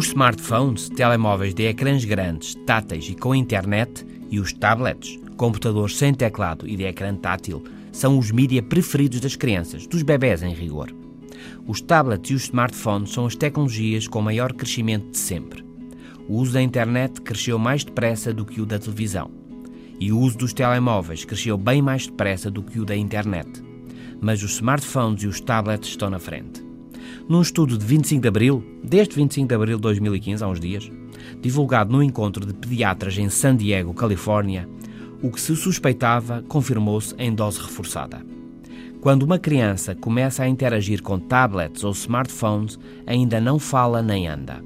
smartphones, telemóveis de ecrãs grandes, táteis e com internet, e os tablets, computadores sem teclado e de ecrã tátil, são os mídia preferidos das crianças, dos bebés em rigor. Os tablets e os smartphones são as tecnologias com maior crescimento de sempre. O uso da internet cresceu mais depressa do que o da televisão. E o uso dos telemóveis cresceu bem mais depressa do que o da internet. Mas os smartphones e os tablets estão na frente. Num estudo de 25 de abril, desde 25 de abril de 2015, há uns dias, divulgado no encontro de pediatras em San Diego, Califórnia, o que se suspeitava confirmou-se em dose reforçada. Quando uma criança começa a interagir com tablets ou smartphones, ainda não fala nem anda.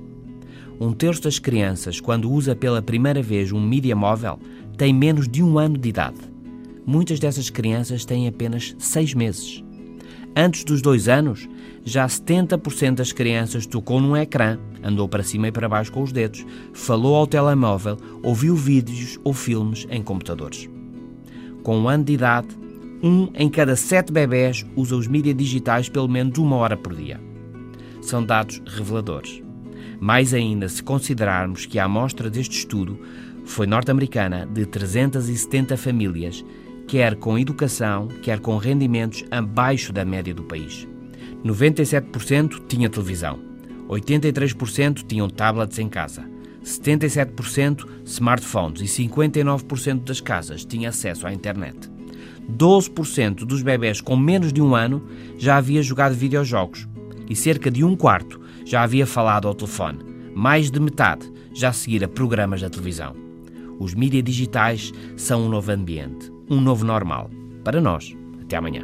Um terço das crianças, quando usa pela primeira vez um mídia móvel, tem menos de um ano de idade. Muitas dessas crianças têm apenas seis meses. Antes dos dois anos, já 70% das crianças tocou num ecrã, andou para cima e para baixo com os dedos, falou ao telemóvel, ouviu vídeos ou filmes em computadores. Com um ano de idade, um em cada sete bebés usa os mídias digitais pelo menos uma hora por dia. São dados reveladores. Mais ainda se considerarmos que a amostra deste estudo foi norte-americana de 370 famílias quer com educação, quer com rendimentos abaixo da média do país. 97% tinha televisão, 83% tinham tablets em casa, 77% smartphones e 59% das casas tinham acesso à internet. 12% dos bebés com menos de um ano já havia jogado videojogos e cerca de um quarto já havia falado ao telefone. Mais de metade já seguira programas da televisão. Os mídias digitais são um novo ambiente um novo normal. Para nós. Até amanhã.